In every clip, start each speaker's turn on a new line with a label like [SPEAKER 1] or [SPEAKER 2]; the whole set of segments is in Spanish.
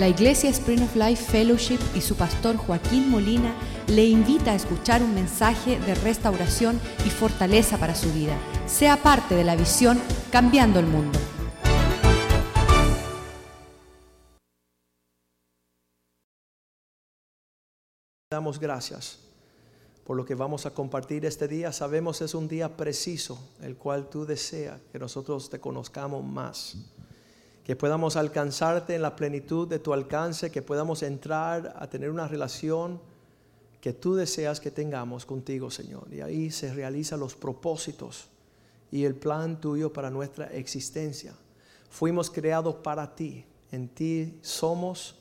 [SPEAKER 1] La Iglesia Spring of Life Fellowship y su pastor Joaquín Molina le invita a escuchar un mensaje de restauración y fortaleza para su vida. Sea parte de la visión Cambiando el Mundo.
[SPEAKER 2] Damos gracias por lo que vamos a compartir este día. Sabemos es un día preciso, el cual tú deseas que nosotros te conozcamos más que podamos alcanzarte en la plenitud de tu alcance, que podamos entrar a tener una relación que tú deseas que tengamos contigo, Señor. Y ahí se realizan los propósitos y el plan tuyo para nuestra existencia. Fuimos creados para ti, en ti somos,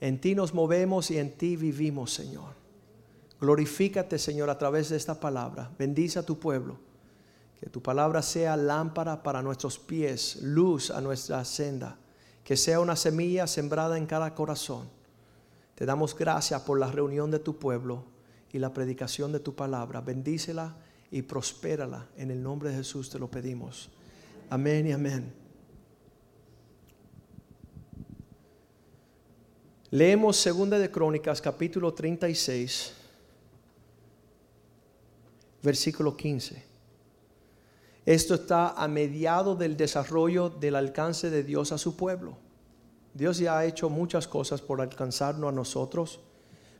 [SPEAKER 2] en ti nos movemos y en ti vivimos, Señor. Glorifícate, Señor, a través de esta palabra. Bendice a tu pueblo que tu palabra sea lámpara para nuestros pies, luz a nuestra senda. Que sea una semilla sembrada en cada corazón. Te damos gracias por la reunión de tu pueblo y la predicación de tu palabra. Bendícela y prospérala. En el nombre de Jesús te lo pedimos. Amén y amén. Leemos Segunda de Crónicas capítulo 36, versículo 15. Esto está a mediado del desarrollo del alcance de Dios a su pueblo. Dios ya ha hecho muchas cosas por alcanzarnos a nosotros,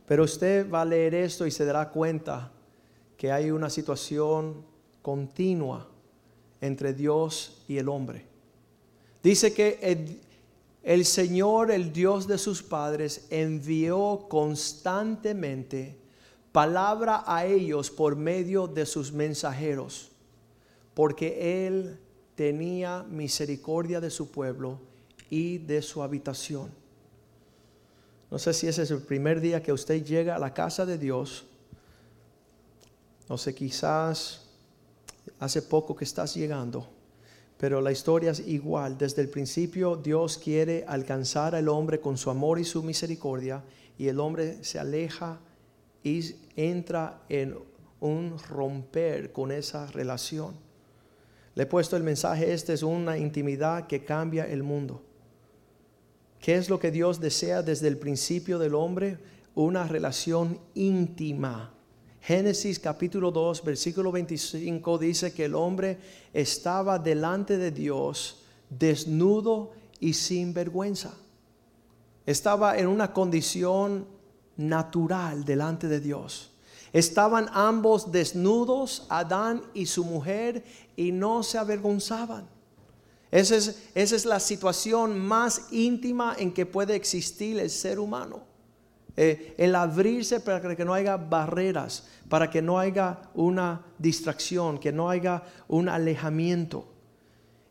[SPEAKER 2] pero usted va a leer esto y se dará cuenta que hay una situación continua entre Dios y el hombre. Dice que el, el, Señor, el Dios de sus padres, envió constantemente palabra a ellos por medio de sus mensajeros porque Él tenía misericordia de su pueblo y de su habitación. No sé si ese es el primer día que usted llega a la casa de Dios. No sé, quizás hace poco que estás llegando, pero la historia es igual. Desde el principio Dios quiere alcanzar al hombre con su amor y su misericordia y el hombre se aleja y entra en un romper con esa relación. Le he puesto el mensaje, este es una intimidad que cambia el mundo. ¿Qué es lo que Dios desea desde el principio del hombre? Una relación íntima. Génesis capítulo 2, versículo 25 dice que el hombre estaba delante de Dios desnudo y sin vergüenza. Estaba en una condición natural delante de Dios. Estaban ambos desnudos, Adán y su mujer, y no se avergonzaban. Esa es, esa es la situación más íntima en que puede existir el ser humano. Eh, el abrirse para que no haya barreras, para que no haya una distracción, que no haya un alejamiento.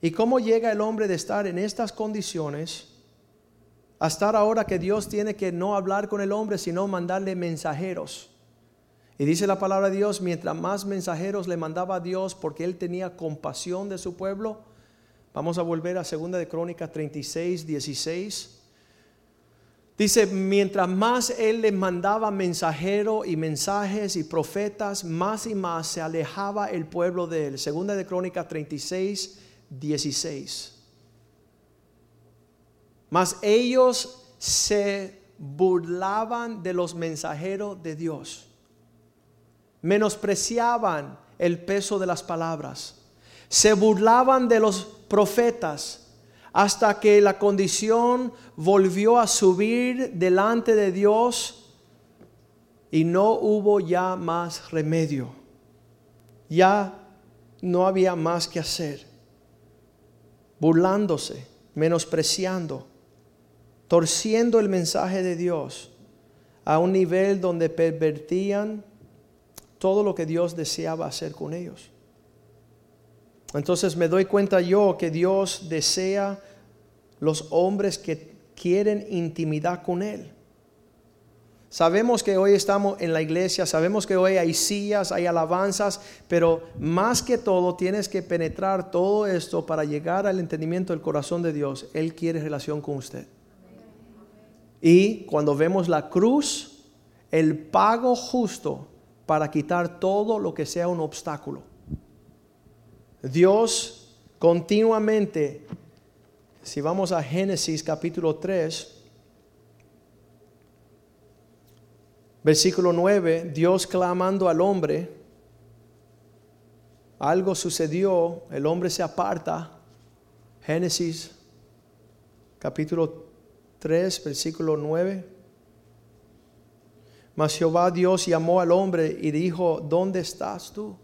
[SPEAKER 2] ¿Y cómo llega el hombre de estar en estas condiciones a estar ahora que Dios tiene que no hablar con el hombre, sino mandarle mensajeros? Y dice la palabra de Dios, mientras más mensajeros le mandaba a Dios porque él tenía compasión de su pueblo. Vamos a volver a 2 de Crónicas 36, 16. Dice, mientras más él le mandaba mensajeros y mensajes y profetas, más y más se alejaba el pueblo de él. Segunda de Crónicas 36, 16. Mas ellos se burlaban de los mensajeros de Dios menospreciaban el peso de las palabras, se burlaban de los profetas hasta que la condición volvió a subir delante de Dios y no hubo ya más remedio. Ya no había más que hacer. Burlándose, menospreciando, torciendo el mensaje de Dios a un nivel donde pervertían todo lo que Dios deseaba hacer con ellos. Entonces me doy cuenta yo que Dios desea los hombres que quieren intimidad con Él. Sabemos que hoy estamos en la iglesia, sabemos que hoy hay sillas, hay alabanzas, pero más que todo tienes que penetrar todo esto para llegar al entendimiento del corazón de Dios. Él quiere relación con usted. Y cuando vemos la cruz, el pago justo para quitar todo lo que sea un obstáculo. Dios continuamente, si vamos a Génesis capítulo 3, versículo 9, Dios clamando al hombre, algo sucedió, el hombre se aparta, Génesis capítulo 3, versículo 9. Mas Jehová Dios llamó al hombre y dijo, ¿dónde estás tú?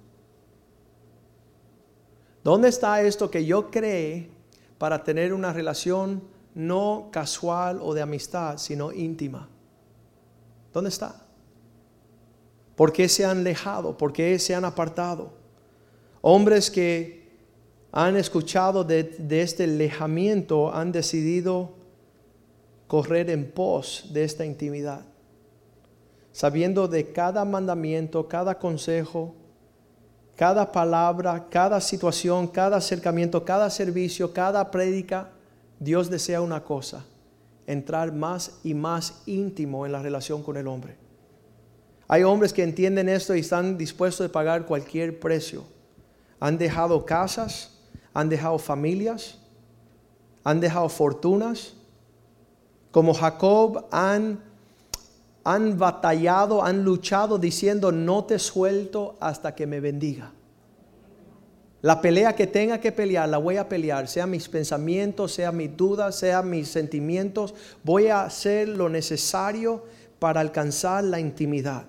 [SPEAKER 2] ¿Dónde está esto que yo creé para tener una relación no casual o de amistad, sino íntima? ¿Dónde está? ¿Por qué se han alejado? ¿Por qué se han apartado? Hombres que han escuchado de, este alejamiento han decidido correr en pos de esta intimidad, sabiendo de cada mandamiento, cada consejo, cada palabra, cada situación, cada acercamiento, cada servicio, cada prédica, Dios desea una cosa, entrar más y más íntimo en la relación con el hombre. Hay hombres que entienden esto y están dispuestos a pagar cualquier precio. Han dejado casas, han dejado familias, han dejado fortunas. Como Jacob han, han batallado, han luchado diciendo, no te suelto hasta que me bendiga. La pelea que tenga que pelear, la voy a pelear, sea mis pensamientos, sea mis dudas, sea mis sentimientos, voy a hacer lo necesario para alcanzar la intimidad.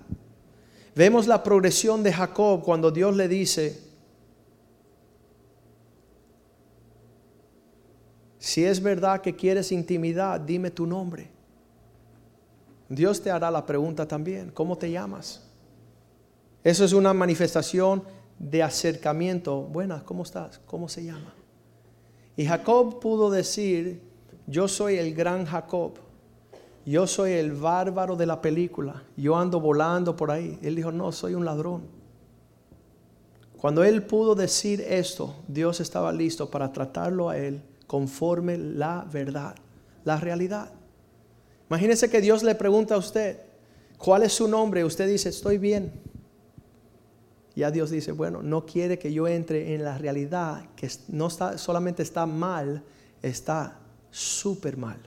[SPEAKER 2] Vemos la progresión de Jacob cuando Dios le dice, Si es verdad que quieres intimidad, dime tu nombre. Dios te hará la pregunta también, ¿cómo te llamas? Eso es una manifestación de acercamiento. Buenas, ¿cómo estás? ¿Cómo se llama? Y Jacob pudo decir, yo soy el gran Jacob, yo soy el bárbaro de la película, yo ando volando por ahí. Él dijo, no, soy un ladrón. Cuando él pudo decir esto, Dios estaba listo para tratarlo a él conforme la verdad, la realidad. Imagínese que Dios le pregunta a usted, ¿cuál es su nombre? Usted dice, estoy bien. Ya Dios dice, bueno, no quiere que yo entre en la realidad que no está, solamente está mal, está súper mal.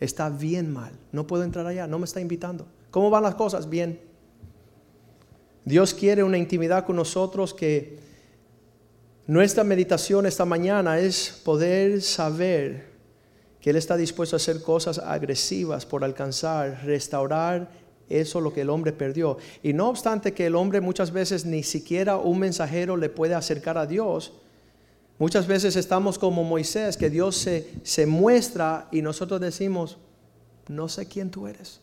[SPEAKER 2] Está bien mal. No puedo entrar allá, no me está invitando. ¿Cómo van las cosas? Bien. Dios quiere una intimidad con nosotros que nuestra meditación esta mañana es poder saber que Él está dispuesto a hacer cosas agresivas por alcanzar, restaurar eso lo que el hombre perdió. Y no obstante que el hombre muchas veces ni siquiera un mensajero le puede acercar a Dios, muchas veces estamos como Moisés, que Dios se, se muestra y nosotros decimos, no sé quién tú eres.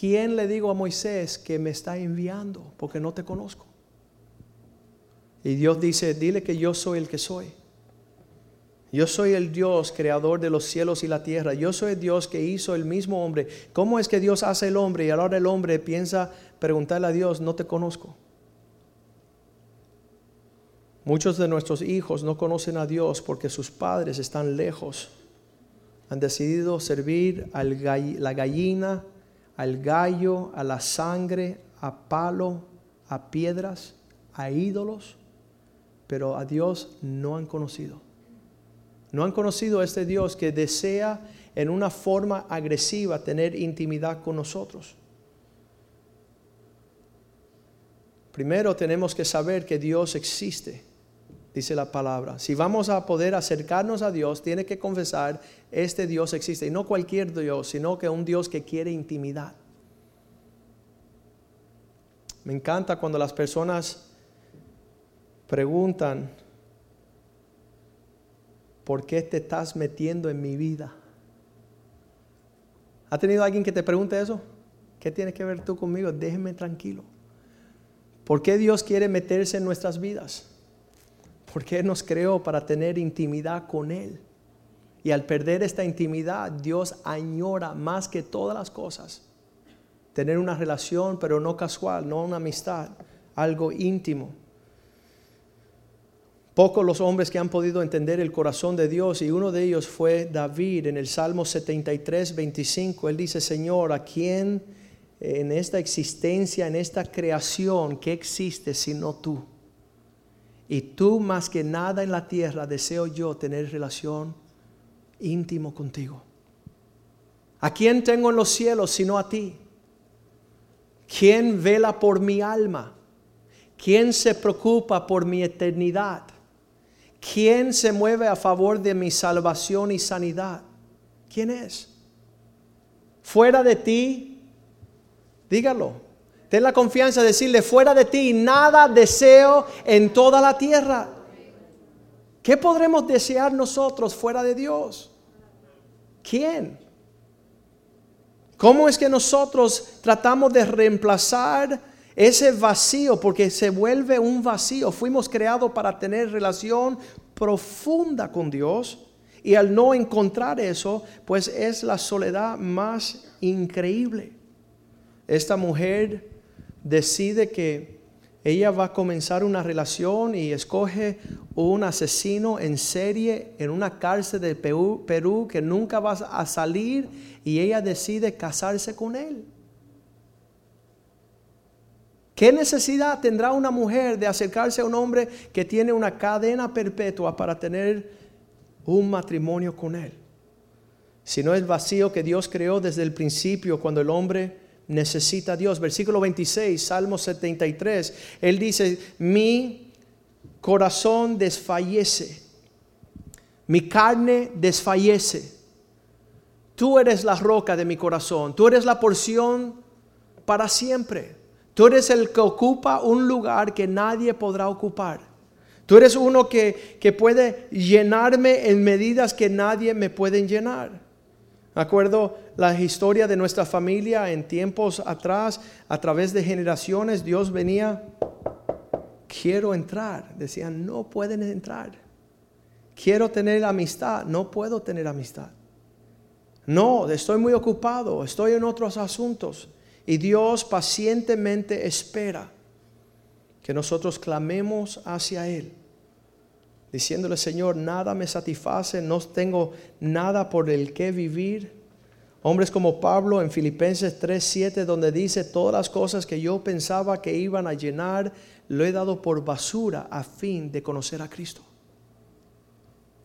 [SPEAKER 2] ¿Quién le digo a Moisés que me está enviando? Porque no te conozco. Y Dios dice, dile que yo soy el que soy. Yo soy el Dios creador de los cielos y la tierra. Yo soy el Dios que hizo el mismo hombre. ¿Cómo es que Dios hace el hombre y ahora el hombre piensa preguntarle a Dios, no te conozco? Muchos de nuestros hijos no conocen a Dios porque sus padres están lejos. Han decidido servir a la gallina, al gallo, a la sangre, a palo, a piedras, a ídolos pero a Dios no han conocido. No han conocido a este Dios que desea en una forma agresiva tener intimidad con nosotros. Primero tenemos que saber que Dios existe, dice la palabra. Si vamos a poder acercarnos a Dios, tiene que confesar, este Dios existe. Y no cualquier Dios, sino que un Dios que quiere intimidad. Me encanta cuando las personas preguntan, ¿por qué te estás metiendo en mi vida? ¿Ha tenido alguien que te pregunte eso? ¿Qué tienes que ver tú conmigo? Déjeme tranquilo. ¿Por qué Dios quiere meterse en nuestras vidas? ¿Por qué nos creó para tener intimidad con Él. Y al perder esta intimidad, Dios añora más que todas las cosas tener una relación, pero no casual, no una amistad, algo íntimo. Pocos los hombres que han podido entender el corazón de Dios y uno de ellos fue David en el Salmo 73, 25. Él dice, Señor, ¿a quién en esta existencia, en esta creación, que existe sino tú? Y tú más que nada en la tierra deseo yo tener relación íntimo contigo. ¿A quién tengo en los cielos sino a ti? ¿Quién vela por mi alma? ¿Quién se preocupa por mi eternidad? ¿Quién se mueve a favor de mi salvación y sanidad? ¿Quién es? Fuera de ti, dígalo. Ten la confianza de decirle, fuera de ti, nada deseo en toda la tierra. ¿Qué podremos desear nosotros fuera de Dios? ¿Quién? ¿Cómo es que nosotros tratamos de reemplazar ese vacío? Porque se vuelve un vacío. Fuimos creados para tener relación profunda con Dios. Y al no encontrar eso, pues es la soledad más increíble. Esta mujer decide que ella va a comenzar una relación y escoge un asesino en serie en una cárcel de Perú, que nunca va a salir y ella decide casarse con él. ¿Qué necesidad tendrá una mujer de acercarse a un hombre que tiene una cadena perpetua para tener un matrimonio con él? Si no es vacío que Dios creó desde el principio cuando el hombre necesita a Dios. Versículo 26, Salmo 73, él dice, mi corazón desfallece, mi carne desfallece. Tú eres la roca de mi corazón, tú eres la porción para siempre. Tú eres el que ocupa un lugar que nadie podrá ocupar. Tú eres uno que, que puede llenarme en medidas que nadie me puede llenar. Acuerdo la historia de nuestra familia en tiempos atrás, a través de generaciones, Dios venía, quiero entrar. Decían, no pueden entrar. Quiero tener amistad, no puedo tener amistad. No, estoy muy ocupado, estoy en otros asuntos. Y Dios pacientemente espera que nosotros clamemos hacia Él, diciéndole, Señor, nada me satisface, no tengo nada por el que vivir. Hombres como Pablo en Filipenses 3:7, donde dice, todas las cosas que yo pensaba que iban a llenar, lo he dado por basura a fin de conocer a Cristo.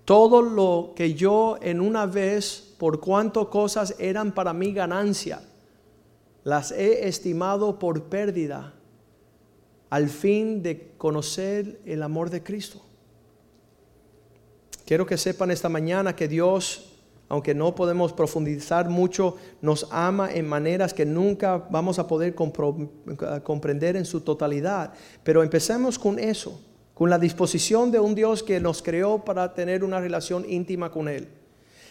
[SPEAKER 2] Todo lo que yo en una vez, por cuanto cosas eran para mí ganancia, las he estimado por pérdida al fin de conocer el amor de Cristo. Quiero que sepan esta mañana que Dios, aunque no podemos profundizar mucho, nos ama en maneras que nunca vamos a poder comprender en su totalidad. Pero empecemos con eso, con la disposición de un Dios que nos creó para tener una relación íntima con Él.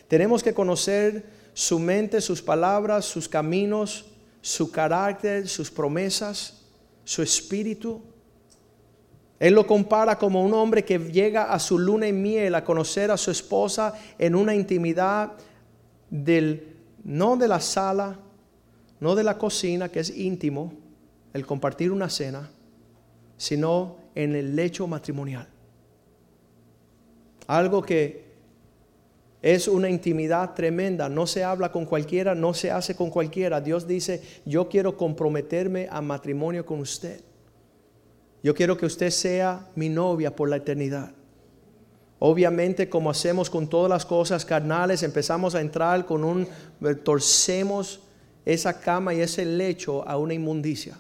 [SPEAKER 2] Tenemos que conocer su mente, sus palabras, sus caminos, su carácter, sus promesas, su espíritu. Él lo compara como un hombre que llega a su luna y miel a conocer a su esposa en una intimidad del, no de la sala, no de la cocina, que es íntimo, el compartir una cena, sino en el lecho matrimonial. Algo que es una intimidad tremenda, no se habla con cualquiera, no se hace con cualquiera. Dios dice, yo quiero comprometerme a matrimonio con usted. Yo quiero que usted sea mi novia por la eternidad. Obviamente, como hacemos con todas las cosas carnales, empezamos a entrar con un, torcemos esa cama y ese lecho a una inmundicia.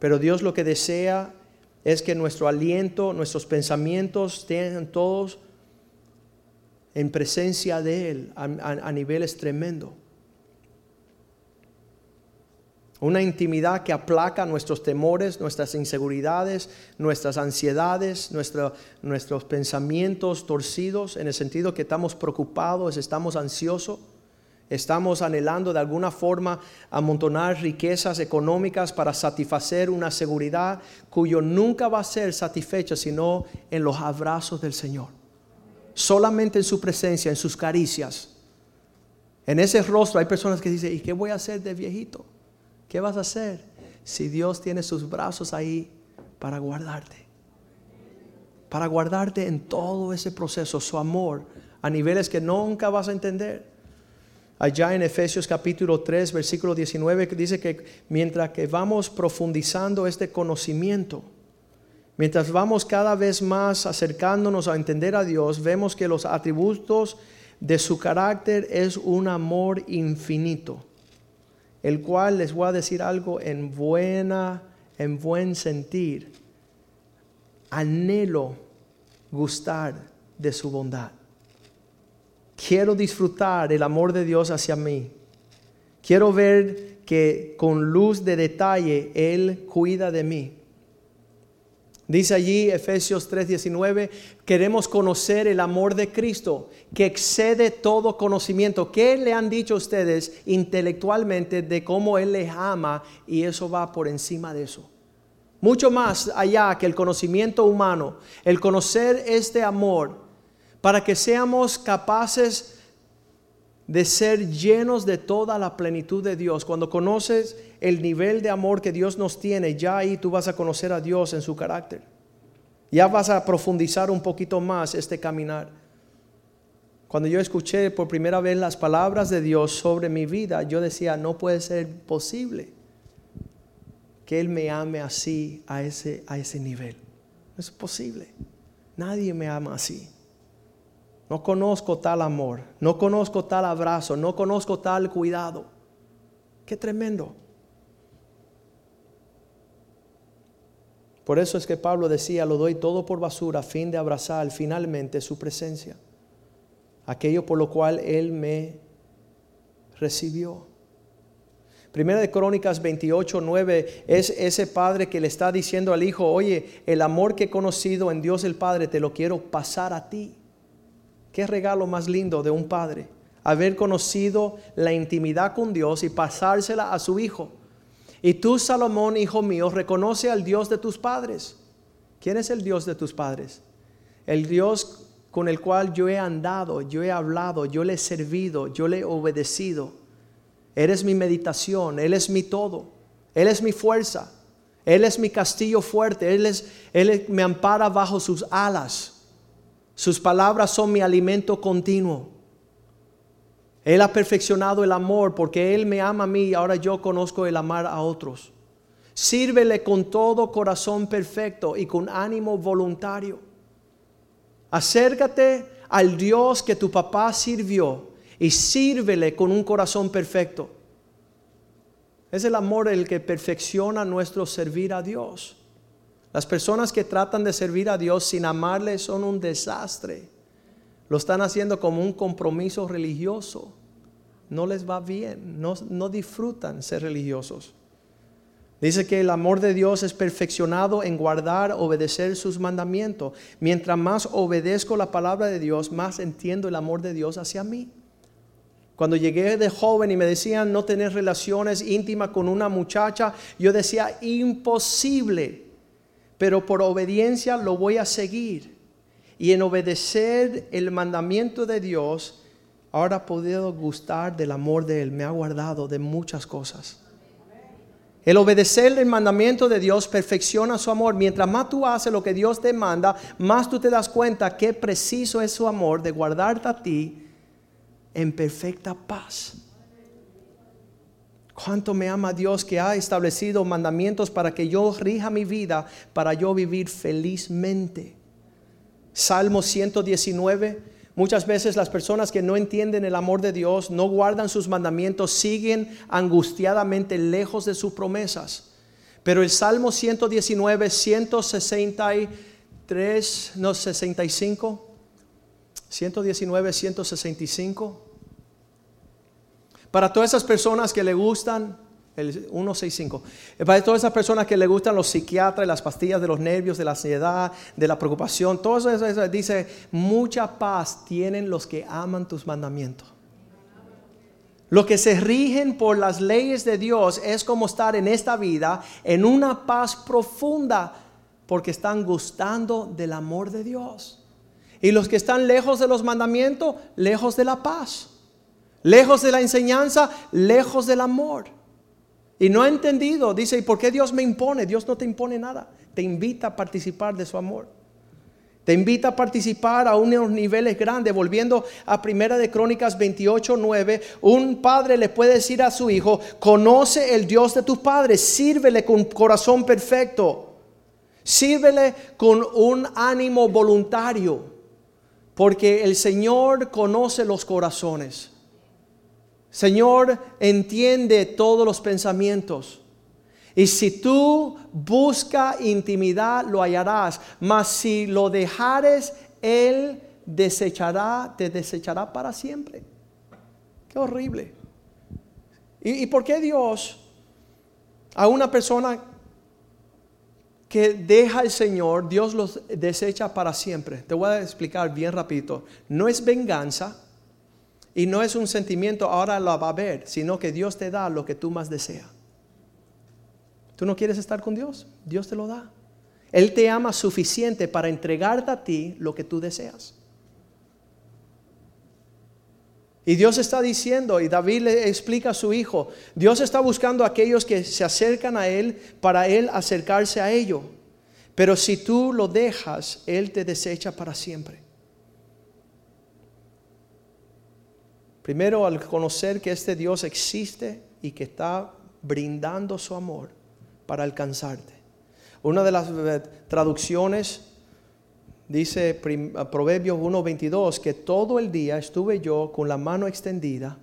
[SPEAKER 2] Pero Dios lo que desea es que nuestro aliento, nuestros pensamientos tengan todos en presencia de Él a, niveles tremendos. Una intimidad que aplaca nuestros temores, nuestras inseguridades, nuestras ansiedades, nuestros pensamientos torcidos, en el sentido que estamos preocupados, estamos ansiosos, estamos anhelando de alguna forma amontonar riquezas económicas para satisfacer una seguridad cuyo nunca va a ser satisfecha sino en los abrazos del Señor solamente en su presencia, en sus caricias. En ese rostro hay personas que dicen, ¿y qué voy a hacer de viejito? ¿Qué vas a hacer si Dios tiene sus brazos ahí para guardarte? Para guardarte en todo ese proceso, su amor, a niveles que nunca vas a entender. Allá en Efesios capítulo 3, versículo 19, que dice que mientras que vamos profundizando este conocimiento, Mientras vamos cada vez más acercándonos a entender a Dios, vemos que los atributos de su carácter es un amor infinito. el cual les voy a decir algo en buena, en buen sentir. Anhelo gustar de su bondad. Quiero disfrutar el amor de Dios hacia mí. Quiero ver que con luz de detalle Él cuida de mí. Dice allí Efesios 3:19, queremos conocer el amor de Cristo que excede todo conocimiento. ¿Qué le han dicho ustedes intelectualmente de cómo Él les ama y eso va por encima de eso? Mucho más allá que el conocimiento humano, el conocer este amor para que seamos capaces de ser llenos de toda la plenitud de Dios. Cuando conoces el nivel de amor que Dios nos tiene, ya ahí tú vas a conocer a Dios en su carácter. Ya vas a profundizar un poquito más este caminar. Cuando yo escuché por primera vez las palabras de Dios sobre mi vida, yo decía, no puede ser posible que Él me ame así, a ese, a ese nivel. No es posible. Nadie me ama así. No conozco tal amor, no conozco tal abrazo, no conozco tal cuidado. Qué tremendo. Por eso es que Pablo decía, lo doy todo por basura a fin de abrazar finalmente su presencia. Aquello por lo cual Él me recibió. Primera de Crónicas 28, 9 es ese padre que le está diciendo al hijo, oye, el amor que he conocido en Dios el Padre te lo quiero pasar a ti. Qué regalo más lindo de un padre, haber conocido la intimidad con Dios y pasársela a su hijo. Y tú, Salomón, hijo mío, reconoce al Dios de tus padres. ¿Quién es el Dios de tus padres? El Dios con el cual yo he andado, yo he hablado, yo le he servido, yo le he obedecido. Eres mi meditación, Él es mi todo, Él es mi fuerza, Él es mi castillo fuerte, Él, es, Él me ampara bajo sus alas. Sus palabras son mi alimento continuo. Él ha perfeccionado el amor porque Él me ama a mí y ahora yo conozco el amar a otros. Sírvele con todo corazón perfecto y con ánimo voluntario. Acércate al Dios que tu papá sirvió y sírvele con un corazón perfecto. Es el amor el que perfecciona nuestro servir a Dios. Las personas que tratan de servir a Dios sin amarle son un desastre. Lo están haciendo como un compromiso religioso. No les va bien, no, no disfrutan ser religiosos. Dice que el amor de Dios es perfeccionado en guardar, obedecer sus mandamientos. Mientras más obedezco la palabra de Dios, más entiendo el amor de Dios hacia mí. Cuando llegué de joven y me decían no tener relaciones íntimas con una muchacha, yo decía imposible, pero por obediencia lo voy a seguir y en obedecer el mandamiento de Dios, ahora podido gustar del amor de Él, me ha guardado de muchas cosas. El obedecer el mandamiento de Dios perfecciona su amor. Mientras más tú haces lo que Dios te manda, más tú te das cuenta que preciso es su amor de guardarte a ti en perfecta paz. Cuánto me ama Dios que ha establecido mandamientos para que yo rija mi vida, para yo vivir felizmente. Salmo 119. Muchas veces las personas que no entienden el amor de Dios, no guardan sus mandamientos, siguen angustiadamente lejos de sus promesas. Pero el Salmo 119, 163, no 65, 119, 165. Para todas esas personas que le gustan el 165. Eh, para todas esas personas que le gustan los psiquiatras, las pastillas de los nervios, de la ansiedad, de la preocupación, todo eso, dice, mucha paz tienen los que aman tus mandamientos. Los que se rigen por las leyes de Dios es como estar en esta vida en una paz profunda porque están gustando del amor de Dios. Y los que están lejos de los mandamientos, lejos de la paz. Lejos de la enseñanza, lejos del amor. Y no ha entendido, dice, ¿y por qué Dios me impone? Dios no te impone nada, te invita a participar de su amor. Te invita a participar a unos niveles grandes. Volviendo a Primera de Crónicas 28, 9, un padre le puede decir a su hijo, conoce el Dios de tus padres, sírvele con corazón perfecto, sírvele con un ánimo voluntario, porque el Señor conoce los corazones. Señor entiende todos los pensamientos. Y si tú busca intimidad, lo hallarás. Mas si lo dejares, Él desechará, te desechará para siempre. Qué horrible. ¿Y, por qué Dios a una persona que deja al Señor, Dios los desecha para siempre? Te voy a explicar bien rapidito. No es venganza y no es un sentimiento, ahora lo va a ver, sino que Dios te da lo que tú más deseas. ¿Tú no quieres estar con Dios? Dios te lo da. Él te ama suficiente para entregarte a ti lo que tú deseas. Y Dios está diciendo, y David le explica a su hijo, Dios está buscando a aquellos que se acercan a Él para Él acercarse a ello. Pero si tú lo dejas, Él te desecha para siempre. Primero, al conocer que este Dios existe y que está brindando su amor para alcanzarte. Una de las eh, traducciones dice Proverbios 1:22 que todo el día estuve yo con la mano extendida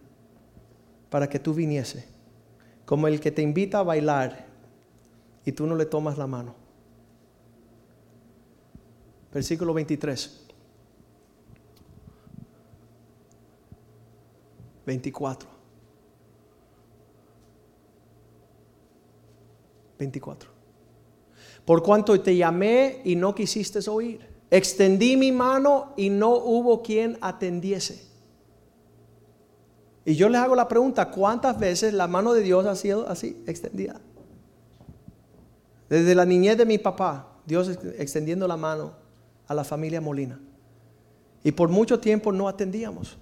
[SPEAKER 2] para que tú viniese, como el que te invita a bailar y tú no le tomas la mano. Versículo 23. 24. 24. Por cuanto te llamé y no quisiste oír, extendí mi mano y no hubo quien atendiese. Y yo les hago la pregunta, ¿cuántas veces la mano de Dios ha sido así, extendida? Desde la niñez de mi papá, Dios extendiendo la mano a la familia Molina. Y por mucho tiempo no atendíamos.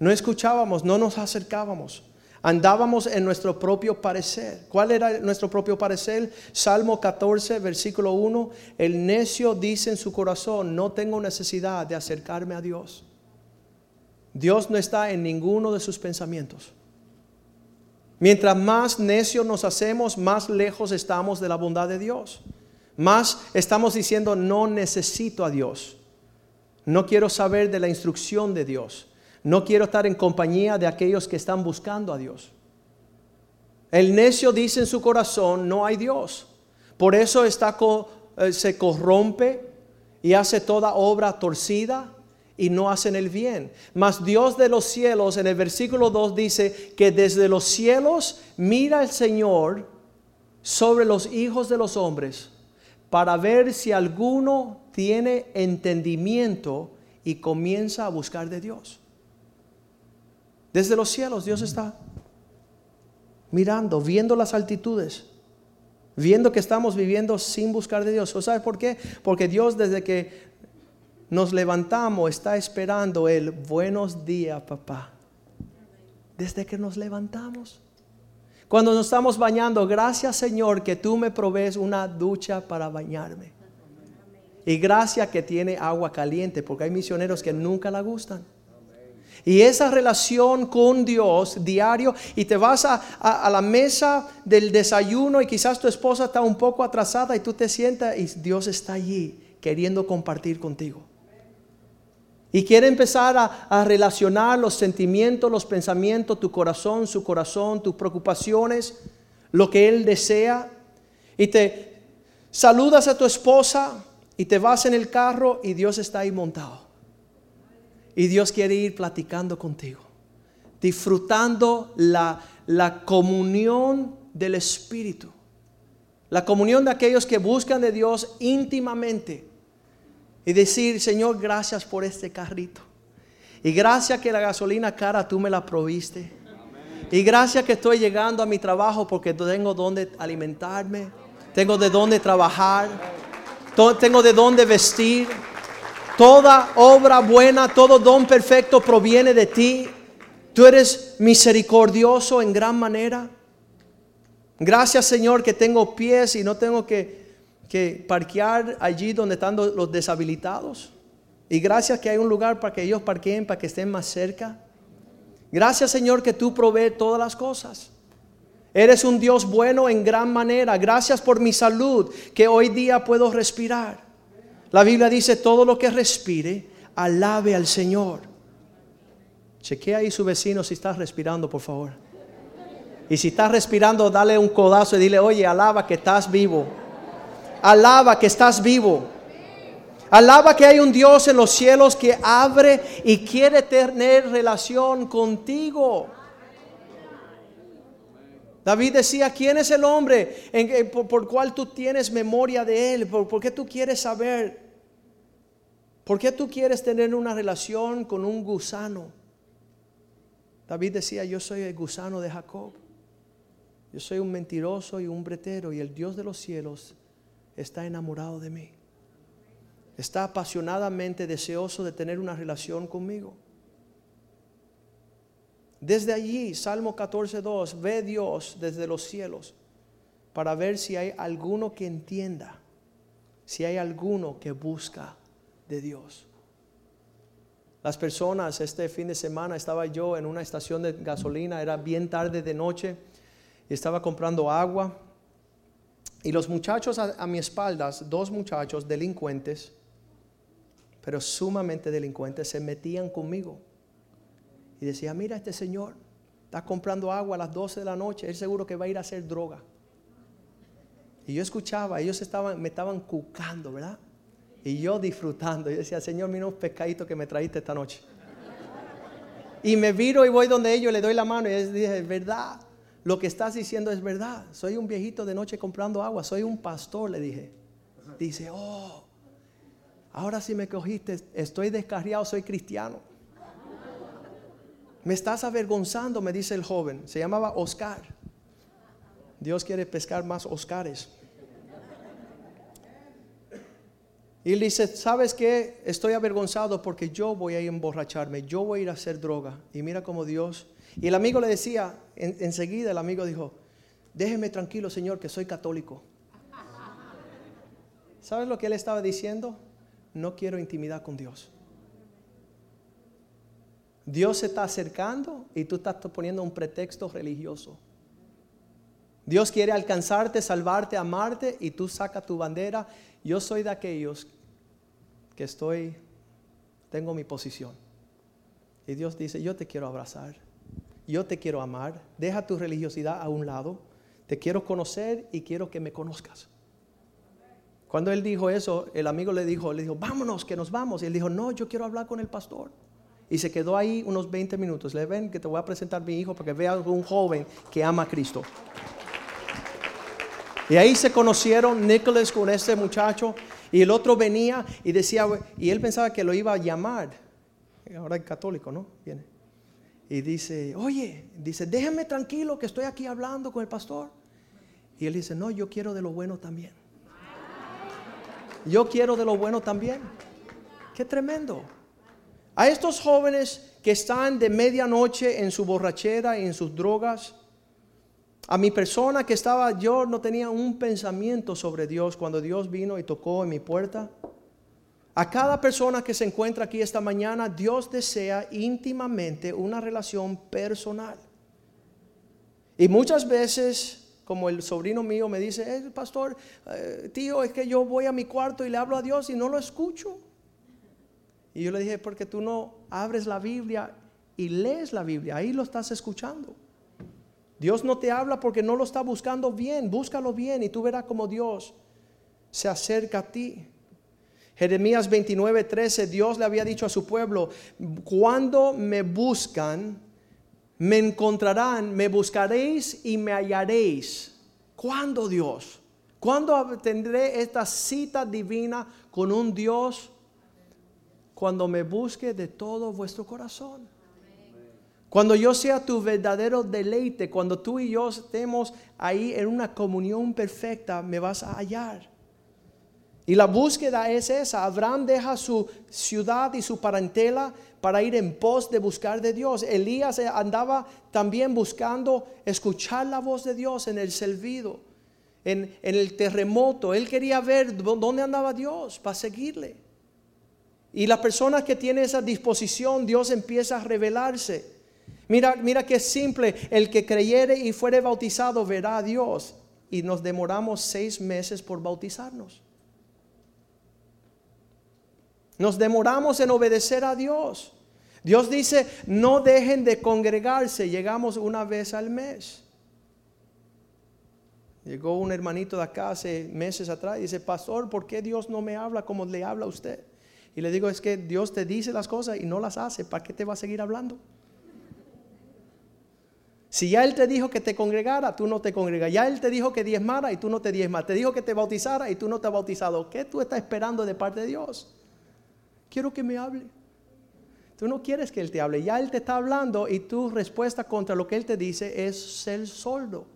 [SPEAKER 2] No escuchábamos, no nos acercábamos. Andábamos en nuestro propio parecer. ¿Cuál era nuestro propio parecer? Salmo 14, versículo 1. El necio dice en su corazón, no tengo necesidad de acercarme a Dios. Dios no está en ninguno de sus pensamientos. Mientras más necios nos hacemos, más lejos estamos de la bondad de Dios. Más estamos diciendo, no necesito a Dios. No quiero saber de la instrucción de Dios. No quiero estar en compañía de aquellos que están buscando a Dios. El necio dice en su corazón, no hay Dios. Por eso está, eh, se corrompe y hace toda obra torcida y no hacen el bien. Mas Dios de los cielos, en el versículo 2 dice que desde los cielos mira el Señor sobre los hijos de los hombres para ver si alguno tiene entendimiento y comienza a buscar de Dios. Desde los cielos Dios está mirando, viendo las altitudes, viendo que estamos viviendo sin buscar de Dios. ¿Sabes por qué? Porque Dios desde que nos levantamos está esperando el buenos días, papá. Desde que nos levantamos. Cuando nos estamos bañando, gracias Señor que tú me provees una ducha para bañarme. Y gracias que tiene agua caliente, porque hay misioneros que nunca la gustan. Y esa relación con Dios diario y te vas a, la mesa del desayuno y quizás tu esposa está un poco atrasada y tú te sientas y Dios está allí queriendo compartir contigo. Y quiere empezar a, a, relacionar los sentimientos, los pensamientos, tu corazón, su corazón, tus preocupaciones, lo que Él desea. Y te saludas a tu esposa y te vas en el carro y Dios está ahí montado. Y Dios quiere ir platicando contigo, disfrutando la, la comunión del Espíritu, la comunión de aquellos que buscan de Dios íntimamente y decir, Señor, gracias por este carrito. Y gracias que la gasolina cara tú me la proviste. Y gracias que estoy llegando a mi trabajo porque tengo donde alimentarme, tengo de dónde trabajar, tengo de dónde vestir. Toda obra buena, todo don perfecto proviene de ti. Tú eres misericordioso en gran manera. Gracias Señor que tengo pies y no tengo que, que parquear allí donde están los deshabilitados. Y gracias que hay un lugar para que ellos parqueen, para que estén más cerca. Gracias Señor que tú provees todas las cosas. Eres un Dios bueno en gran manera. Gracias por mi salud, que hoy día puedo respirar. La Biblia dice, todo lo que respire, alabe al Señor. Chequea ahí su vecino si está respirando, por favor. Y si está respirando, dale un codazo y dile, oye, alaba que estás vivo. Alaba que estás vivo. Alaba que hay un Dios en los cielos que abre y quiere tener relación contigo. David decía, ¿quién es el hombre en, por, por, cual tú tienes memoria de él? ¿Por, ¿Por qué tú quieres saber? ¿Por qué tú quieres tener una relación con un gusano? David decía, yo soy el gusano de Jacob. Yo soy un mentiroso y un bretero y el Dios de los cielos está enamorado de mí. Está apasionadamente deseoso de tener una relación conmigo. Desde allí, Salmo 14.2, ve Dios desde los cielos para ver si hay alguno que entienda, si hay alguno que busca de Dios. Las personas, este fin de semana estaba yo en una estación de gasolina, era bien tarde de noche, estaba comprando agua, y los muchachos a, a mi espaldas, dos muchachos delincuentes, pero sumamente delincuentes, se metían conmigo y decía, mira este señor, está comprando agua a las 12 de la noche, él seguro que va a ir a hacer droga. Y yo escuchaba, ellos estaban, me estaban cucando, ¿verdad? Y yo disfrutando. Yo decía, Señor, mira un pescadito que me traíste esta noche. Y me viro y voy donde ellos, le doy la mano y les dije, verdad, lo que estás diciendo es verdad. Soy un viejito de noche comprando agua, soy un pastor, le dije. Dice, oh, ahora sí me cogiste, estoy descarriado, soy cristiano. Me estás avergonzando, me dice el joven. Se llamaba Oscar. Dios quiere pescar más Oscares. Y él dice, ¿sabes qué? Estoy avergonzado porque yo voy a emborracharme, yo voy a ir a hacer droga. Y mira como Dios. Y el amigo le decía, enseguida el amigo dijo, déjeme tranquilo, Señor, que soy católico. ¿Sabes lo que él estaba diciendo? No quiero intimidad con Dios. Dios se está acercando y tú estás poniendo un pretexto religioso. Dios quiere alcanzarte, salvarte, amarte y tú sacas tu bandera. Yo soy de aquellos que estoy, tengo mi posición. Y Dios dice, yo te quiero abrazar, yo te quiero amar, deja tu religiosidad a un lado, te quiero conocer y quiero que me conozcas. Cuando él dijo eso, el amigo le dijo, le dijo, vámonos, que nos vamos. Y él dijo, no, yo quiero hablar con el pastor. Y se quedó ahí unos 20 minutos. Le ven que te voy a presentar mi hijo para que vea un joven que ama a Cristo. Y ahí se conocieron Nicholas con este muchacho. Y el otro venía y decía, y él pensaba que lo iba a llamar. Ahora es católico, ¿no? Viene. Y dice, oye, dice, déjeme tranquilo que estoy aquí hablando con el pastor. Y él dice, no, yo quiero de lo bueno también. Yo quiero de lo bueno también. Qué tremendo. A estos jóvenes que están de medianoche en su borrachera y en sus drogas, a mi persona que estaba, yo no tenía un pensamiento sobre Dios cuando Dios vino y tocó en mi puerta. A cada persona que se encuentra aquí esta mañana, Dios desea íntimamente una relación personal. Y muchas veces, como el sobrino mío me dice, eh, pastor, eh, tío, es que yo voy a mi cuarto y le hablo a Dios y no lo escucho. Y yo le dije, porque tú no abres la Biblia y lees la Biblia, ahí lo estás escuchando. Dios no te habla porque no lo está buscando bien, búscalo bien y tú verás como Dios se acerca a ti. Jeremías 29, 13, Dios le había dicho a su pueblo, cuando me buscan, me encontrarán, me buscaréis y me hallaréis. ¿Cuándo Dios? ¿Cuándo tendré esta cita divina con un Dios? Cuando me busque de todo vuestro corazón. Cuando yo sea tu verdadero deleite, cuando tú y yo estemos ahí en una comunión perfecta, me vas a hallar. Y la búsqueda es esa. Abraham deja su ciudad y su parentela para ir en pos de buscar de Dios. Elías andaba también buscando escuchar la voz de Dios en el servido, en el terremoto. Él quería ver dónde andaba Dios para seguirle. Y la persona que tiene esa disposición, Dios empieza a revelarse. Mira, mira qué simple. El que creyere y fuere bautizado verá a Dios. Y nos demoramos seis meses por bautizarnos. Nos demoramos en obedecer a Dios. Dios dice, no dejen de congregarse, llegamos una vez al mes. Llegó un hermanito de acá hace meses atrás y dice, pastor, ¿por qué Dios no me habla como le habla a usted? Y le digo, es que Dios te dice las cosas y no las hace, ¿para qué te va a seguir hablando? Si ya Él te dijo que te congregara, tú no te congregas. Ya Él te dijo que diezmara y tú no te diezmas. Te dijo que te bautizara y tú no te has bautizado. ¿Qué tú estás esperando de parte de Dios? Quiero que me hable. Tú no quieres que Él te hable. Ya Él te está hablando y tu respuesta contra lo que Él te dice es ser sordo.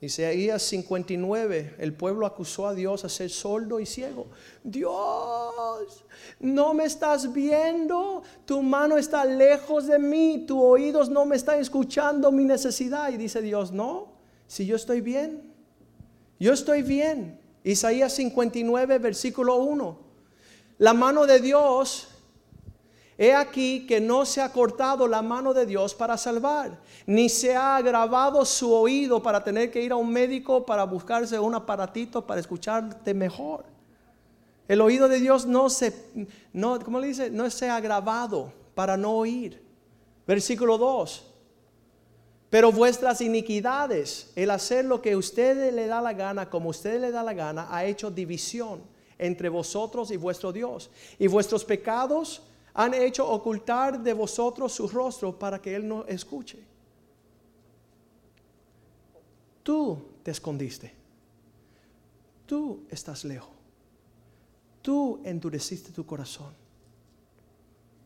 [SPEAKER 2] Isaías 59, el pueblo acusó a Dios a ser sordo y ciego. Dios, no me estás viendo, tu mano está lejos de mí, tus oídos no me están escuchando mi necesidad. Y dice Dios, no, si yo estoy bien, yo estoy bien. Isaías 59, versículo 1. La mano de Dios He aquí que no se ha cortado la mano de Dios para salvar, ni se ha agravado su oído para tener que ir a un médico para buscarse un aparatito para escucharte mejor. El oído de Dios no se, no, ¿cómo le dice? No se ha agravado para no oír. Versículo 2. Pero vuestras iniquidades, el hacer lo que a usted le da la gana, como usted le da la gana, ha hecho división entre vosotros y vuestro Dios. Y vuestros pecados han hecho ocultar de vosotros su rostro para que Él no escuche. Tú te escondiste. Tú estás lejos. Tú endureciste tu corazón.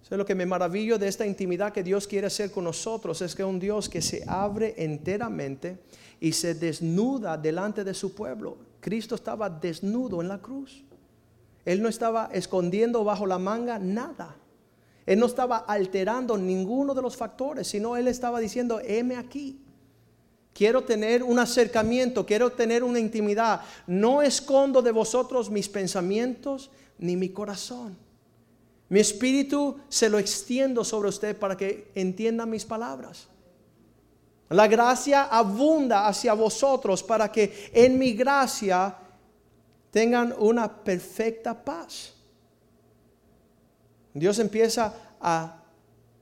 [SPEAKER 2] lo que me maravillo de esta intimidad que Dios quiere hacer con nosotros es que un Dios que se abre enteramente y se desnuda delante de su pueblo. Cristo estaba desnudo en la cruz. Él no estaba escondiendo bajo la manga nada. Él no estaba alterando ninguno de los factores, sino él estaba diciendo, heme aquí. Quiero tener un acercamiento, quiero tener una intimidad. No escondo de vosotros mis pensamientos ni mi corazón. Mi espíritu se lo extiendo sobre usted para que entienda mis palabras. La gracia abunda hacia vosotros para que en mi gracia tengan una perfecta paz. Dios empieza a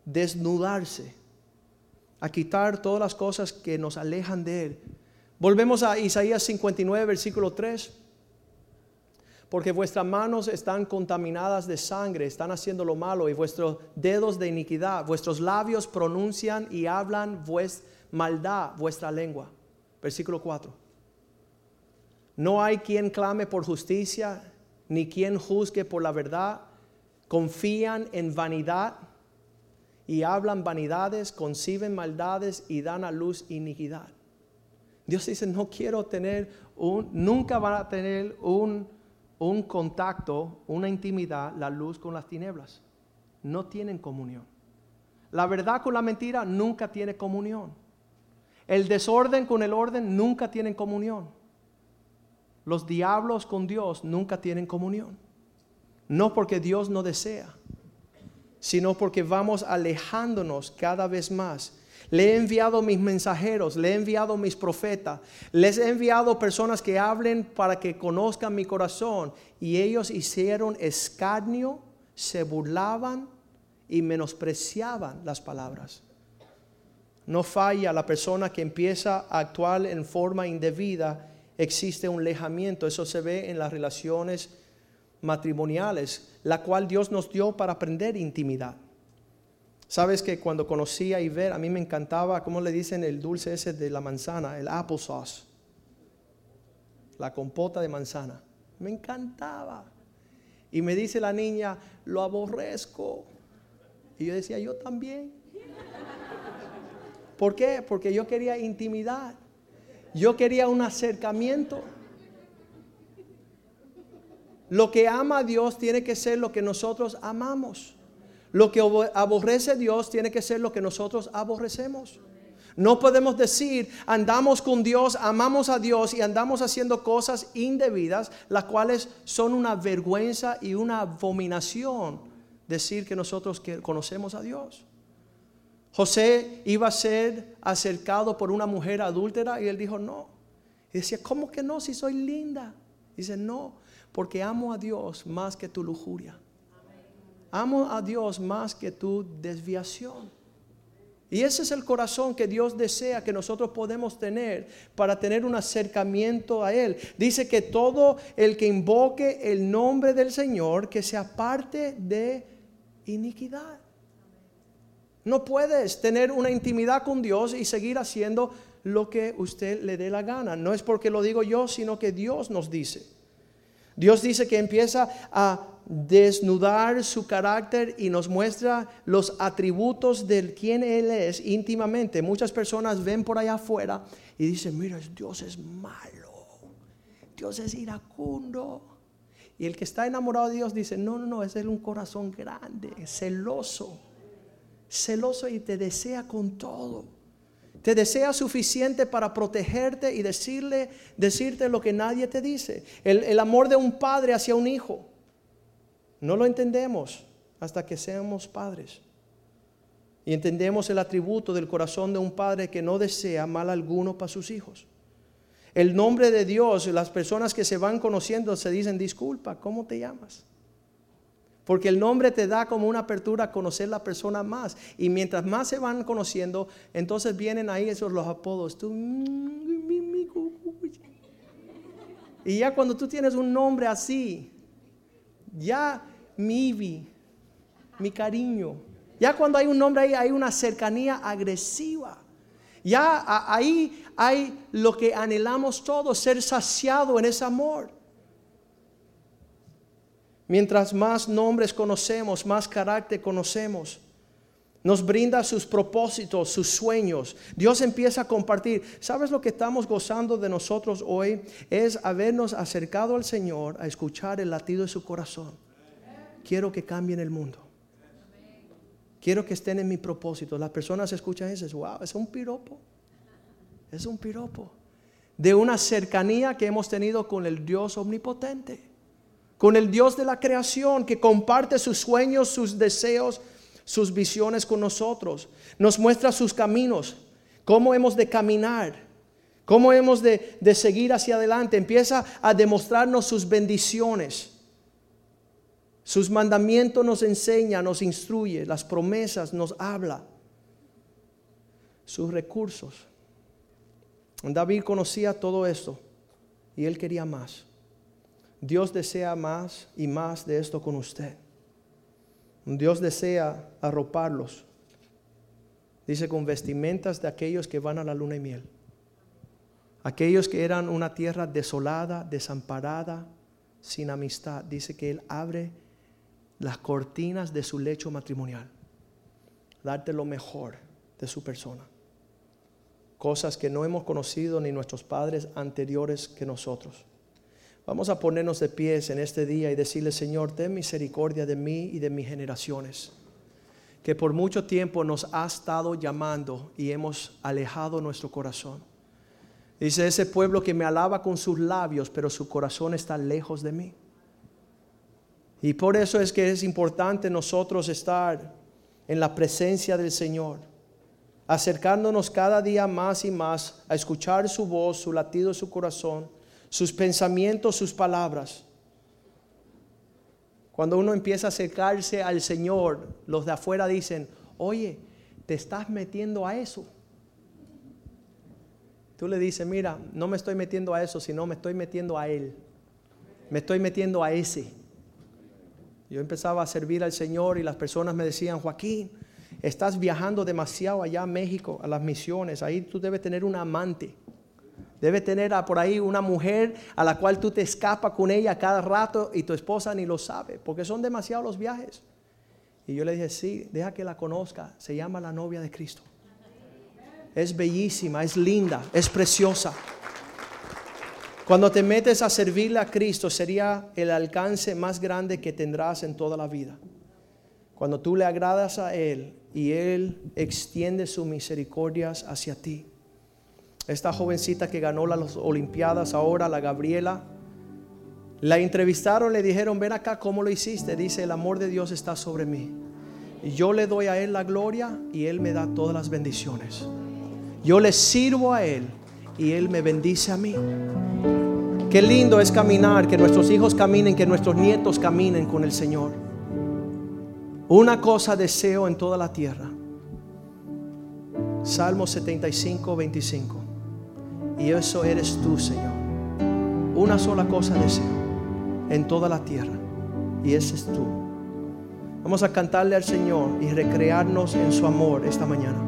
[SPEAKER 2] desnudarse, a quitar todas las cosas que nos alejan de Él. Volvemos a Isaías 59, versículo 3. Porque vuestras manos están contaminadas de sangre, están haciendo lo malo, y vuestros dedos de iniquidad, vuestros labios pronuncian y hablan vuestra maldad, vuestra lengua. Versículo 4. No hay quien clame por justicia, ni quien juzgue por la verdad confían en vanidad y hablan vanidades, conciben maldades y dan a luz iniquidad. Dios dice, no quiero tener un, nunca van a tener un, un contacto, una intimidad, la luz con las tinieblas. No tienen comunión. La verdad con la mentira nunca tiene comunión. El desorden con el orden nunca tienen comunión. Los diablos con Dios nunca tienen comunión. No porque Dios no desea, sino porque vamos alejándonos cada vez más. Le he enviado mis mensajeros, le he enviado mis profetas, les he enviado personas que hablen para que conozcan mi corazón. Y ellos hicieron escarnio, se burlaban y menospreciaban las palabras. No falla la persona que empieza a actuar en forma indebida, existe un alejamiento. Eso se ve en las relaciones matrimoniales, la cual Dios nos dio para aprender intimidad. Sabes que cuando conocí a Iber, a mí me encantaba, ¿cómo le dicen el dulce ese de la manzana? El applesauce. La compota de manzana. Me encantaba. Y me dice la niña, lo aborrezco. Y yo decía, yo también. ¿Por qué? Porque yo quería intimidad. Yo quería un acercamiento. Lo que ama a Dios tiene que ser lo que nosotros amamos. Lo que aborrece a Dios tiene que ser lo que nosotros aborrecemos. No podemos decir, andamos con Dios, amamos a Dios y andamos haciendo cosas indebidas, las cuales son una vergüenza y una abominación decir que nosotros conocemos a Dios. José iba a ser acercado por una mujer adúltera y él dijo, no. Y decía, ¿cómo que no si soy linda? Dice, no, porque amo a Dios más que tu lujuria. Amo a Dios más que tu desviación. Y ese es el corazón que Dios desea que nosotros podemos tener para tener un acercamiento a Él. Dice que todo el que invoque el nombre del Señor, que se aparte de iniquidad. No puedes tener una intimidad con Dios y seguir haciendo lo que usted le dé la gana. No es porque lo digo yo, sino que Dios nos dice. Dios dice que empieza a desnudar su carácter y nos muestra los atributos de quien Él es íntimamente. Muchas personas ven por allá afuera y dicen, mira, Dios es malo, Dios es iracundo. Y el que está enamorado de Dios dice, no, no, no, ese es un corazón grande, celoso, celoso y te desea con todo. Te desea suficiente para protegerte y decirle, decirte lo que nadie te dice. El, el amor de un padre hacia un hijo. No lo entendemos hasta que seamos padres. Y entendemos el atributo del corazón de un padre que no desea mal alguno para sus hijos. El nombre de Dios, las personas que se van conociendo se dicen, disculpa, ¿cómo te llamas? Porque el nombre te da como una apertura a conocer la persona más. Y mientras más se van conociendo, entonces vienen ahí esos los apodos. y ya cuando tú tienes un nombre así, ya mi mi cariño, ya cuando hay un nombre ahí hay una cercanía agresiva. Ya ahí hay lo que anhelamos todos, ser saciado en ese amor. Mientras más nombres conocemos, más carácter conocemos. Nos brinda sus propósitos, sus sueños. Dios empieza a compartir. ¿Sabes lo que estamos gozando de nosotros hoy? Es habernos acercado al Señor a escuchar el latido de su corazón. Quiero que cambien el mundo. Quiero que estén en mi propósito. Las personas escuchan eso, wow, es un piropo. Es un piropo. De una cercanía que hemos tenido con el Dios omnipotente con el Dios de la creación que comparte sus sueños, sus deseos, sus visiones con nosotros. Nos muestra sus caminos, cómo hemos de caminar, cómo hemos de, seguir hacia adelante. Empieza a demostrarnos sus bendiciones. Sus mandamientos nos enseña, nos instruye, las promesas nos habla, sus recursos. David conocía todo esto y él quería más. Dios desea más y más de esto con usted. Dios desea arroparlos. Dice con vestimentas de aquellos que van a la luna y miel. Aquellos que eran una tierra desolada, desamparada, sin amistad. Dice que Él abre las cortinas de su lecho matrimonial. Darte lo mejor de su persona. Cosas que no hemos conocido ni nuestros padres anteriores que nosotros. Vamos a ponernos de pies en este día y decirle, Señor, ten misericordia de mí y de mis generaciones, que por mucho tiempo nos ha estado llamando y hemos alejado nuestro corazón. Dice ese pueblo que me alaba con sus labios, pero su corazón está lejos de mí. Y por eso es que es importante nosotros estar en la presencia del Señor, acercándonos cada día más y más a escuchar su voz, su latido su corazón sus pensamientos, sus palabras. Cuando uno empieza a acercarse al Señor, los de afuera dicen, oye, te estás metiendo a eso. Tú le dices, mira, no me estoy metiendo a eso, sino me estoy metiendo a Él. Me estoy metiendo a ese. Yo empezaba a servir al Señor y las personas me decían, Joaquín, estás viajando demasiado allá a México, a las misiones, ahí tú debes tener un amante. Debe tener por ahí una mujer a la cual tú te escapas con ella cada rato y tu esposa ni lo sabe, porque son demasiados los viajes. Y yo le dije, sí, deja que la conozca. Se llama la novia de Cristo. Es bellísima, es linda, es preciosa. Cuando te metes a servirle a Cristo sería el alcance más grande que tendrás en toda la vida. Cuando tú le agradas a Él y Él extiende sus misericordias hacia ti. Esta jovencita que ganó las Olimpiadas ahora, la Gabriela, la entrevistaron, le dijeron, ven acá, ¿cómo lo hiciste? Dice, el amor de Dios está sobre mí. Yo le doy a Él la gloria y Él me da todas las bendiciones. Yo le sirvo a Él y Él me bendice a mí. Qué lindo es caminar, que nuestros hijos caminen, que nuestros nietos caminen con el Señor. Una cosa deseo en toda la tierra. Salmo 75, 25. Y eso eres tú, Señor. Una sola cosa deseo en toda la tierra. Y ese es tú. Vamos a cantarle al Señor y recrearnos en su amor esta mañana.